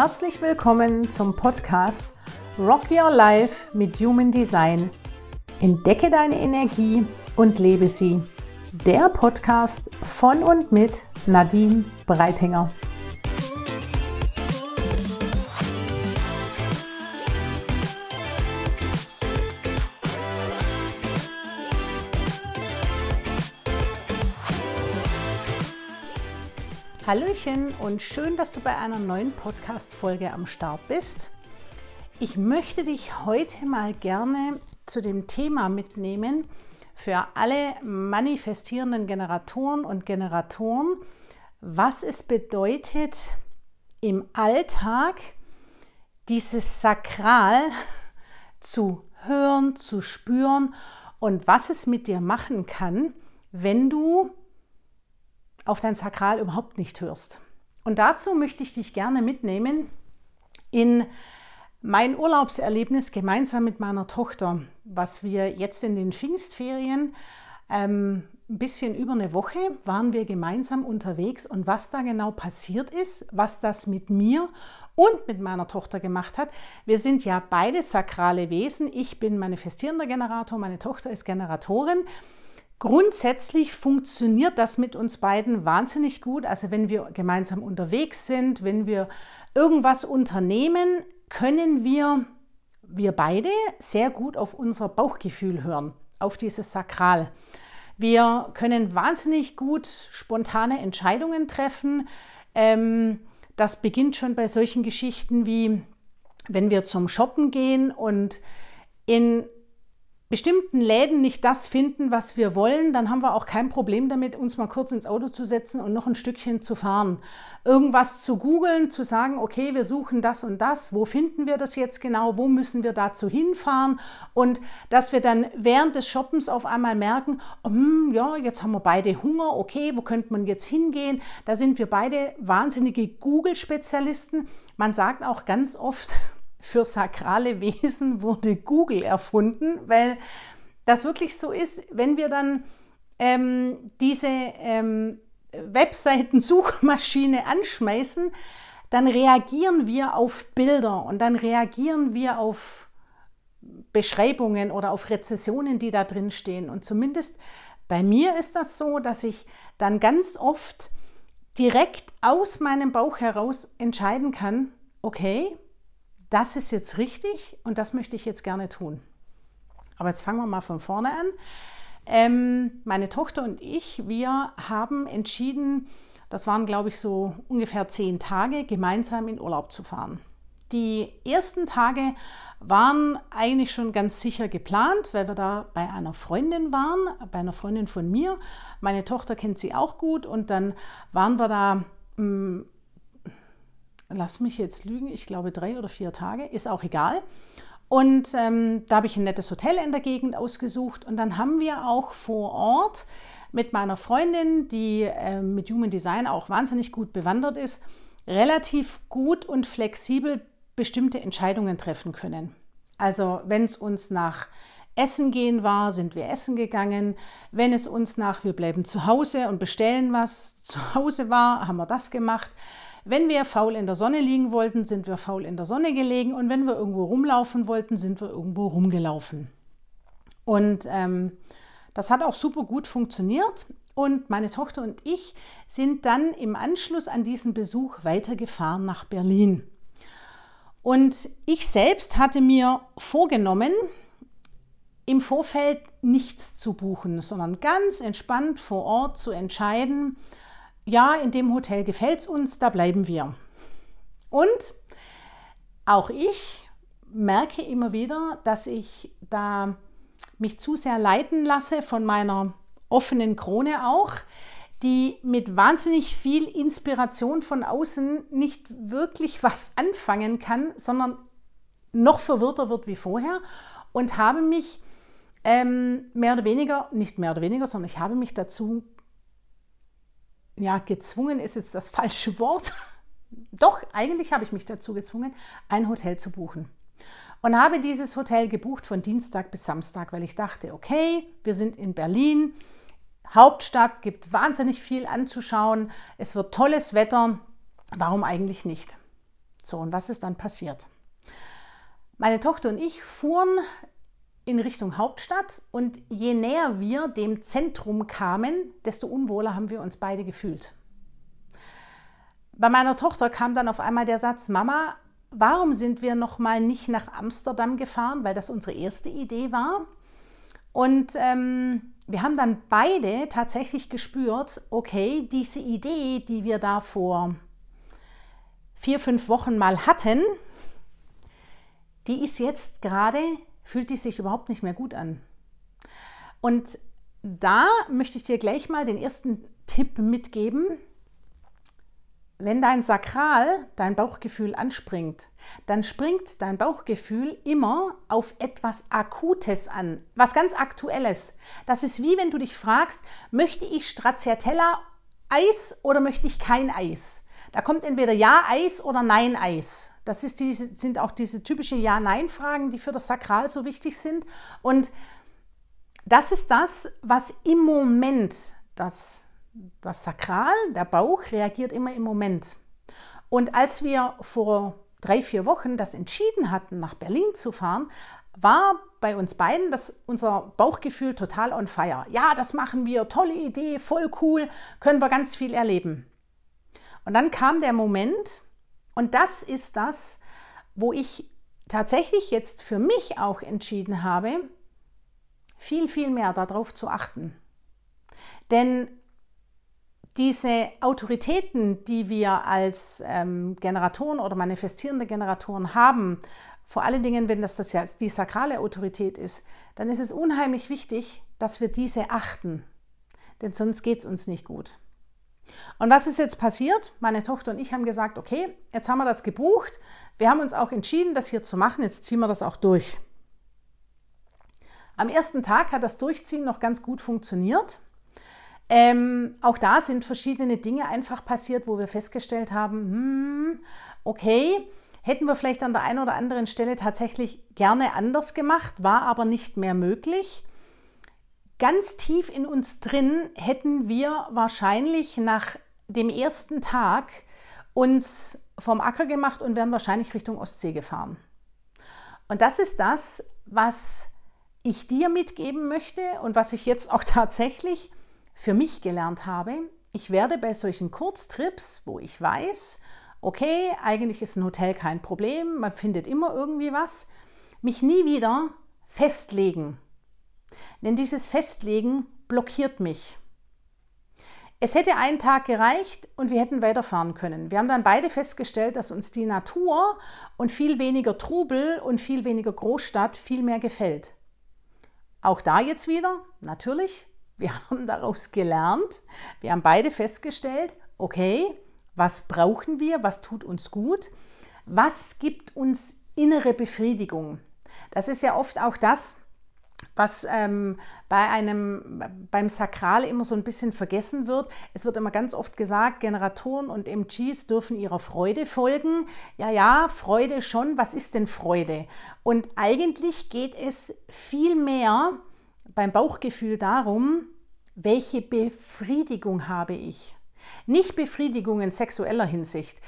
Herzlich willkommen zum Podcast Rock Your Life mit Human Design. Entdecke deine Energie und lebe sie. Der Podcast von und mit Nadine Breitinger. Hallöchen und schön, dass du bei einer neuen Podcast-Folge am Start bist. Ich möchte dich heute mal gerne zu dem Thema mitnehmen für alle manifestierenden Generatoren und Generatoren, was es bedeutet, im Alltag dieses Sakral zu hören, zu spüren und was es mit dir machen kann, wenn du auf dein Sakral überhaupt nicht hörst. Und dazu möchte ich dich gerne mitnehmen in mein Urlaubserlebnis gemeinsam mit meiner Tochter, was wir jetzt in den Pfingstferien ähm, ein bisschen über eine Woche waren wir gemeinsam unterwegs und was da genau passiert ist, was das mit mir und mit meiner Tochter gemacht hat. Wir sind ja beide sakrale Wesen. Ich bin manifestierender Generator, meine Tochter ist Generatorin. Grundsätzlich funktioniert das mit uns beiden wahnsinnig gut. Also wenn wir gemeinsam unterwegs sind, wenn wir irgendwas unternehmen, können wir, wir beide sehr gut auf unser Bauchgefühl hören, auf dieses Sakral. Wir können wahnsinnig gut spontane Entscheidungen treffen. Ähm, das beginnt schon bei solchen Geschichten wie, wenn wir zum Shoppen gehen und in bestimmten Läden nicht das finden, was wir wollen, dann haben wir auch kein Problem damit, uns mal kurz ins Auto zu setzen und noch ein Stückchen zu fahren. Irgendwas zu googeln, zu sagen, okay, wir suchen das und das, wo finden wir das jetzt genau, wo müssen wir dazu hinfahren und dass wir dann während des Shoppens auf einmal merken, hm, ja, jetzt haben wir beide Hunger, okay, wo könnte man jetzt hingehen? Da sind wir beide wahnsinnige Google-Spezialisten. Man sagt auch ganz oft, für sakrale Wesen wurde Google erfunden, weil das wirklich so ist, wenn wir dann ähm, diese ähm, Webseiten-Suchmaschine anschmeißen, dann reagieren wir auf Bilder und dann reagieren wir auf Beschreibungen oder auf Rezessionen, die da drin stehen. Und zumindest bei mir ist das so, dass ich dann ganz oft direkt aus meinem Bauch heraus entscheiden kann, okay, das ist jetzt richtig und das möchte ich jetzt gerne tun. Aber jetzt fangen wir mal von vorne an. Ähm, meine Tochter und ich, wir haben entschieden, das waren glaube ich so ungefähr zehn Tage, gemeinsam in Urlaub zu fahren. Die ersten Tage waren eigentlich schon ganz sicher geplant, weil wir da bei einer Freundin waren, bei einer Freundin von mir. Meine Tochter kennt sie auch gut und dann waren wir da mm, lass mich jetzt lügen, ich glaube drei oder vier Tage, ist auch egal. Und ähm, da habe ich ein nettes Hotel in der Gegend ausgesucht und dann haben wir auch vor Ort mit meiner Freundin, die äh, mit Human Design auch wahnsinnig gut bewandert ist, relativ gut und flexibel bestimmte Entscheidungen treffen können. Also wenn es uns nach Essen gehen war, sind wir essen gegangen. Wenn es uns nach wir bleiben zu Hause und bestellen was zu Hause war, haben wir das gemacht. Wenn wir faul in der Sonne liegen wollten, sind wir faul in der Sonne gelegen und wenn wir irgendwo rumlaufen wollten, sind wir irgendwo rumgelaufen. Und ähm, das hat auch super gut funktioniert. Und meine Tochter und ich sind dann im Anschluss an diesen Besuch weitergefahren nach Berlin. Und ich selbst hatte mir vorgenommen, im Vorfeld nichts zu buchen, sondern ganz entspannt vor Ort zu entscheiden, ja, in dem Hotel gefällt es uns, da bleiben wir. Und auch ich merke immer wieder, dass ich da mich zu sehr leiten lasse von meiner offenen Krone auch, die mit wahnsinnig viel Inspiration von außen nicht wirklich was anfangen kann, sondern noch verwirrter wird wie vorher und habe mich ähm, mehr oder weniger, nicht mehr oder weniger, sondern ich habe mich dazu ja, gezwungen ist jetzt das falsche Wort. Doch, eigentlich habe ich mich dazu gezwungen, ein Hotel zu buchen. Und habe dieses Hotel gebucht von Dienstag bis Samstag, weil ich dachte, okay, wir sind in Berlin, Hauptstadt, gibt wahnsinnig viel anzuschauen, es wird tolles Wetter, warum eigentlich nicht? So, und was ist dann passiert? Meine Tochter und ich fuhren in Richtung Hauptstadt und je näher wir dem Zentrum kamen, desto unwohler haben wir uns beide gefühlt. Bei meiner Tochter kam dann auf einmal der Satz, Mama, warum sind wir noch mal nicht nach Amsterdam gefahren, weil das unsere erste Idee war. Und ähm, wir haben dann beide tatsächlich gespürt, okay, diese Idee, die wir da vor vier, fünf Wochen mal hatten, die ist jetzt gerade, fühlt die sich überhaupt nicht mehr gut an. Und da möchte ich dir gleich mal den ersten Tipp mitgeben. Wenn dein Sakral, dein Bauchgefühl anspringt, dann springt dein Bauchgefühl immer auf etwas Akutes an, was ganz Aktuelles. Das ist wie wenn du dich fragst, möchte ich Stracciatella Eis oder möchte ich kein Eis? Da kommt entweder Ja Eis oder Nein Eis. Das ist die, sind auch diese typischen Ja-Nein-Fragen, die für das Sakral so wichtig sind. Und das ist das, was im Moment das das Sakral, der Bauch, reagiert immer im Moment. Und als wir vor drei, vier Wochen das entschieden hatten, nach Berlin zu fahren, war bei uns beiden das, unser Bauchgefühl total on fire. Ja, das machen wir, tolle Idee, voll cool, können wir ganz viel erleben. Und dann kam der Moment, und das ist das, wo ich tatsächlich jetzt für mich auch entschieden habe, viel, viel mehr darauf zu achten. Denn diese Autoritäten, die wir als ähm, Generatoren oder manifestierende Generatoren haben, vor allen Dingen, wenn das, das ja die sakrale Autorität ist, dann ist es unheimlich wichtig, dass wir diese achten. Denn sonst geht es uns nicht gut. Und was ist jetzt passiert? Meine Tochter und ich haben gesagt, okay, jetzt haben wir das gebucht. Wir haben uns auch entschieden, das hier zu machen. Jetzt ziehen wir das auch durch. Am ersten Tag hat das Durchziehen noch ganz gut funktioniert. Ähm, auch da sind verschiedene Dinge einfach passiert, wo wir festgestellt haben, hm, okay, hätten wir vielleicht an der einen oder anderen Stelle tatsächlich gerne anders gemacht, war aber nicht mehr möglich. Ganz tief in uns drin hätten wir wahrscheinlich nach dem ersten Tag uns vom Acker gemacht und wären wahrscheinlich Richtung Ostsee gefahren. Und das ist das, was ich dir mitgeben möchte und was ich jetzt auch tatsächlich für mich gelernt habe, ich werde bei solchen Kurztrips, wo ich weiß, okay, eigentlich ist ein Hotel kein Problem, man findet immer irgendwie was, mich nie wieder festlegen. Denn dieses Festlegen blockiert mich. Es hätte einen Tag gereicht und wir hätten weiterfahren können. Wir haben dann beide festgestellt, dass uns die Natur und viel weniger Trubel und viel weniger Großstadt viel mehr gefällt. Auch da jetzt wieder, natürlich, wir haben daraus gelernt. Wir haben beide festgestellt, okay, was brauchen wir, was tut uns gut, was gibt uns innere Befriedigung. Das ist ja oft auch das, was ähm, bei einem, beim Sakral immer so ein bisschen vergessen wird. Es wird immer ganz oft gesagt, Generatoren und MGs dürfen ihrer Freude folgen. Ja, ja, Freude schon. Was ist denn Freude? Und eigentlich geht es viel mehr beim Bauchgefühl darum, welche Befriedigung habe ich? Nicht Befriedigung in sexueller Hinsicht.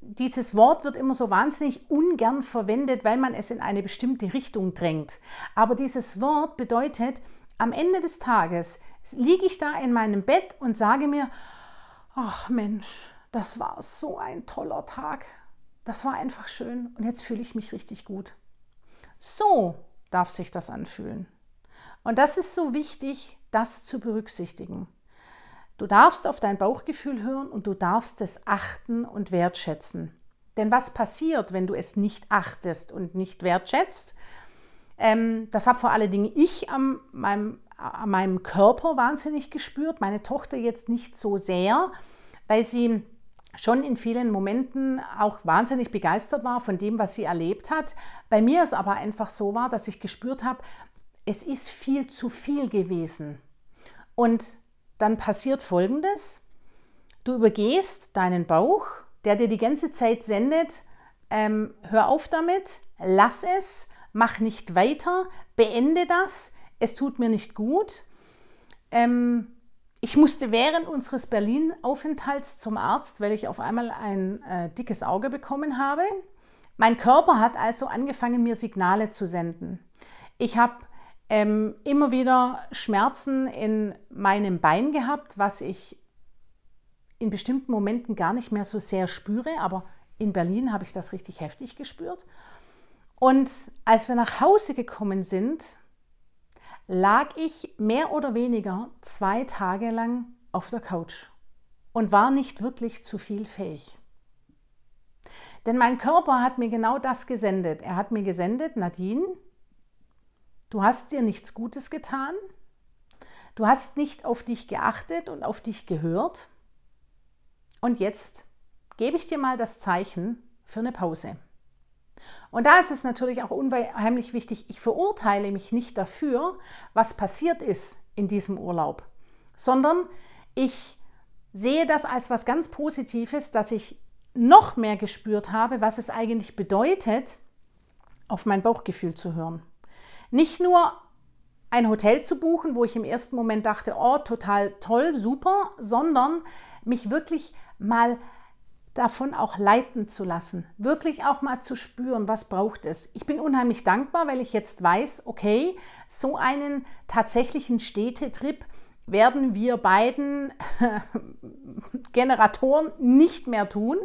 Dieses Wort wird immer so wahnsinnig ungern verwendet, weil man es in eine bestimmte Richtung drängt. Aber dieses Wort bedeutet, am Ende des Tages liege ich da in meinem Bett und sage mir, ach Mensch, das war so ein toller Tag. Das war einfach schön und jetzt fühle ich mich richtig gut. So darf sich das anfühlen. Und das ist so wichtig, das zu berücksichtigen. Du darfst auf dein Bauchgefühl hören und du darfst es achten und wertschätzen. Denn was passiert, wenn du es nicht achtest und nicht wertschätzt? Ähm, das habe vor allen Dingen ich an meinem, an meinem Körper wahnsinnig gespürt, meine Tochter jetzt nicht so sehr, weil sie schon in vielen Momenten auch wahnsinnig begeistert war von dem, was sie erlebt hat. Bei mir es aber einfach so war, dass ich gespürt habe, es ist viel zu viel gewesen. Und dann passiert Folgendes. Du übergehst deinen Bauch, der dir die ganze Zeit sendet, ähm, hör auf damit, lass es, mach nicht weiter, beende das, es tut mir nicht gut. Ähm, ich musste während unseres Berlin-Aufenthalts zum Arzt, weil ich auf einmal ein äh, dickes Auge bekommen habe. Mein Körper hat also angefangen, mir Signale zu senden. Ich habe ähm, immer wieder Schmerzen in meinem Bein gehabt, was ich in bestimmten Momenten gar nicht mehr so sehr spüre, aber in Berlin habe ich das richtig heftig gespürt. Und als wir nach Hause gekommen sind, lag ich mehr oder weniger zwei Tage lang auf der Couch und war nicht wirklich zu viel fähig. Denn mein Körper hat mir genau das gesendet. Er hat mir gesendet, Nadine, du hast dir nichts Gutes getan, du hast nicht auf dich geachtet und auf dich gehört. Und jetzt gebe ich dir mal das Zeichen für eine Pause. Und da ist es natürlich auch unheimlich wichtig, ich verurteile mich nicht dafür, was passiert ist in diesem Urlaub, sondern ich sehe das als was ganz Positives, dass ich noch mehr gespürt habe, was es eigentlich bedeutet, auf mein Bauchgefühl zu hören. Nicht nur ein Hotel zu buchen, wo ich im ersten Moment dachte, oh, total toll, super, sondern mich wirklich mal davon auch leiten zu lassen, wirklich auch mal zu spüren, was braucht es. Ich bin unheimlich dankbar, weil ich jetzt weiß, okay, so einen tatsächlichen Städtetrip werden wir beiden Generatoren nicht mehr tun,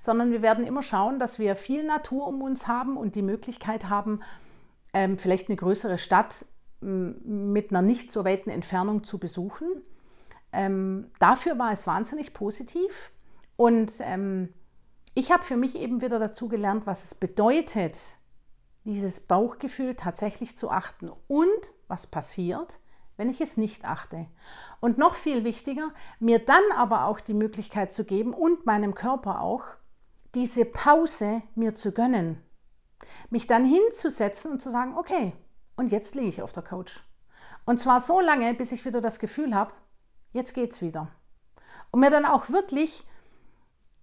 sondern wir werden immer schauen, dass wir viel Natur um uns haben und die Möglichkeit haben, ähm, vielleicht eine größere Stadt mit einer nicht so weiten Entfernung zu besuchen. Ähm, dafür war es wahnsinnig positiv. Und ähm, ich habe für mich eben wieder dazu gelernt, was es bedeutet, dieses Bauchgefühl tatsächlich zu achten und was passiert, wenn ich es nicht achte. Und noch viel wichtiger, mir dann aber auch die Möglichkeit zu geben und meinem Körper auch, diese Pause mir zu gönnen. Mich dann hinzusetzen und zu sagen, okay, und jetzt liege ich auf der Couch. Und zwar so lange, bis ich wieder das Gefühl habe, jetzt geht's wieder. Und mir dann auch wirklich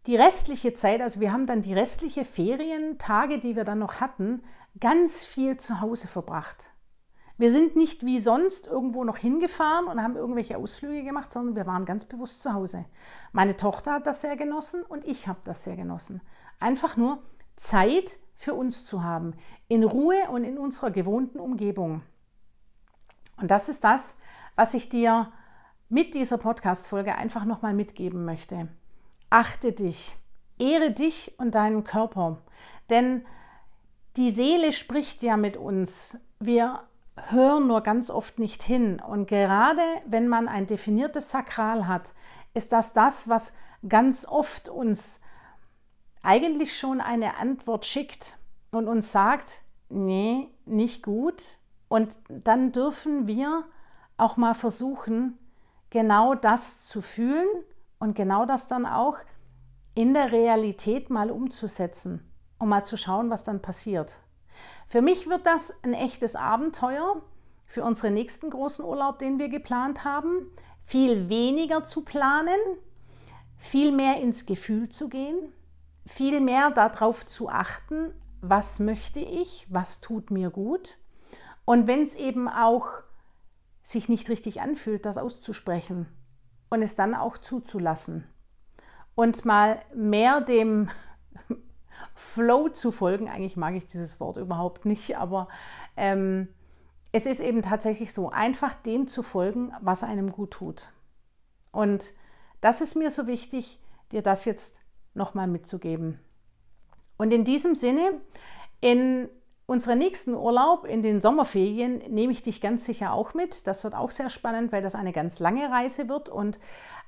die restliche Zeit, also wir haben dann die restliche Ferientage, die wir dann noch hatten, ganz viel zu Hause verbracht. Wir sind nicht wie sonst irgendwo noch hingefahren und haben irgendwelche Ausflüge gemacht, sondern wir waren ganz bewusst zu Hause. Meine Tochter hat das sehr genossen und ich habe das sehr genossen. Einfach nur Zeit für uns zu haben, in Ruhe und in unserer gewohnten Umgebung. Und das ist das, was ich dir mit dieser Podcast-Folge einfach nochmal mitgeben möchte achte dich, ehre dich und deinen Körper. Denn die Seele spricht ja mit uns. Wir hören nur ganz oft nicht hin. Und gerade wenn man ein definiertes Sakral hat, ist das das, was ganz oft uns eigentlich schon eine Antwort schickt und uns sagt, nee, nicht gut. Und dann dürfen wir auch mal versuchen, genau das zu fühlen und genau das dann auch in der Realität mal umzusetzen und mal zu schauen, was dann passiert. Für mich wird das ein echtes Abenteuer für unseren nächsten großen Urlaub, den wir geplant haben. Viel weniger zu planen, viel mehr ins Gefühl zu gehen, viel mehr darauf zu achten, was möchte ich, was tut mir gut. Und wenn es eben auch sich nicht richtig anfühlt, das auszusprechen und es dann auch zuzulassen. Und mal mehr dem Flow zu folgen, eigentlich mag ich dieses Wort überhaupt nicht, aber ähm, es ist eben tatsächlich so, einfach dem zu folgen, was einem gut tut. Und das ist mir so wichtig, dir das jetzt nochmal mitzugeben. Und in diesem Sinne, in unseren nächsten Urlaub, in den Sommerferien, nehme ich dich ganz sicher auch mit. Das wird auch sehr spannend, weil das eine ganz lange Reise wird. Und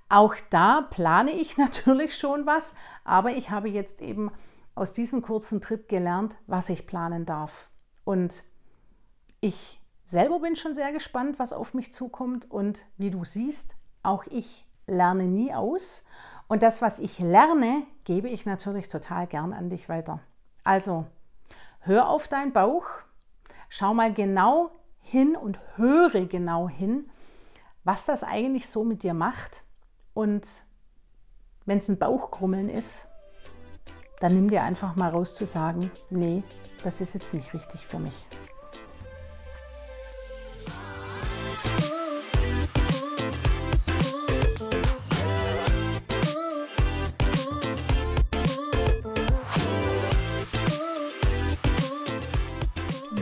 auch da plane ich natürlich schon was, aber ich habe jetzt eben aus diesem kurzen Trip gelernt, was ich planen darf. Und ich selber bin schon sehr gespannt, was auf mich zukommt. Und wie du siehst, auch ich lerne nie aus. Und das, was ich lerne, gebe ich natürlich total gern an dich weiter. Also, hör auf deinen Bauch, schau mal genau hin und höre genau hin, was das eigentlich so mit dir macht. Und wenn es ein Bauchkrummeln ist, dann nimm dir einfach mal raus zu sagen, nee, das ist jetzt nicht richtig für mich.